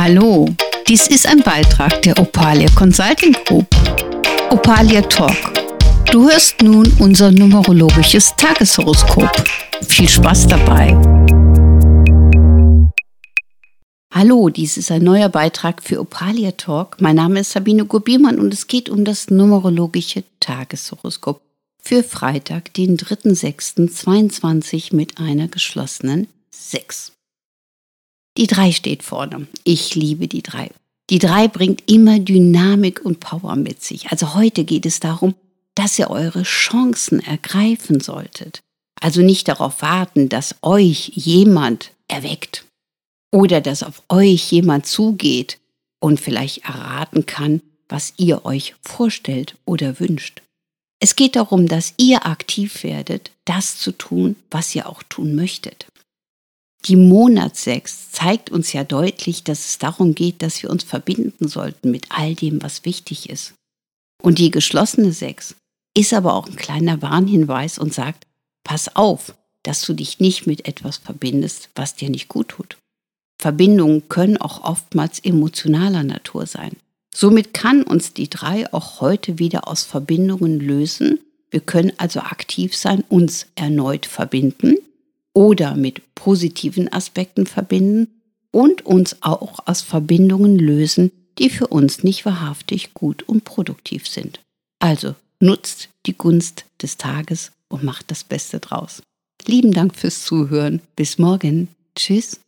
Hallo, dies ist ein Beitrag der Opalia Consulting Group. Opalia Talk. Du hörst nun unser numerologisches Tageshoroskop. Viel Spaß dabei. Hallo, dies ist ein neuer Beitrag für Opalia Talk. Mein Name ist Sabine Gubiermann und es geht um das numerologische Tageshoroskop für Freitag, den 3.6.22 mit einer geschlossenen 6. Die 3 steht vorne. Ich liebe die 3. Die 3 bringt immer Dynamik und Power mit sich. Also heute geht es darum, dass ihr eure Chancen ergreifen solltet. Also nicht darauf warten, dass euch jemand erweckt oder dass auf euch jemand zugeht und vielleicht erraten kann, was ihr euch vorstellt oder wünscht. Es geht darum, dass ihr aktiv werdet, das zu tun, was ihr auch tun möchtet. Die Monatssechs zeigt uns ja deutlich, dass es darum geht, dass wir uns verbinden sollten mit all dem, was wichtig ist. Und die geschlossene Sechs ist aber auch ein kleiner Warnhinweis und sagt, pass auf, dass du dich nicht mit etwas verbindest, was dir nicht gut tut. Verbindungen können auch oftmals emotionaler Natur sein. Somit kann uns die drei auch heute wieder aus Verbindungen lösen. Wir können also aktiv sein, uns erneut verbinden oder mit positiven Aspekten verbinden und uns auch aus Verbindungen lösen, die für uns nicht wahrhaftig gut und produktiv sind. Also nutzt die Gunst des Tages und macht das Beste draus. Lieben Dank fürs Zuhören. Bis morgen. Tschüss.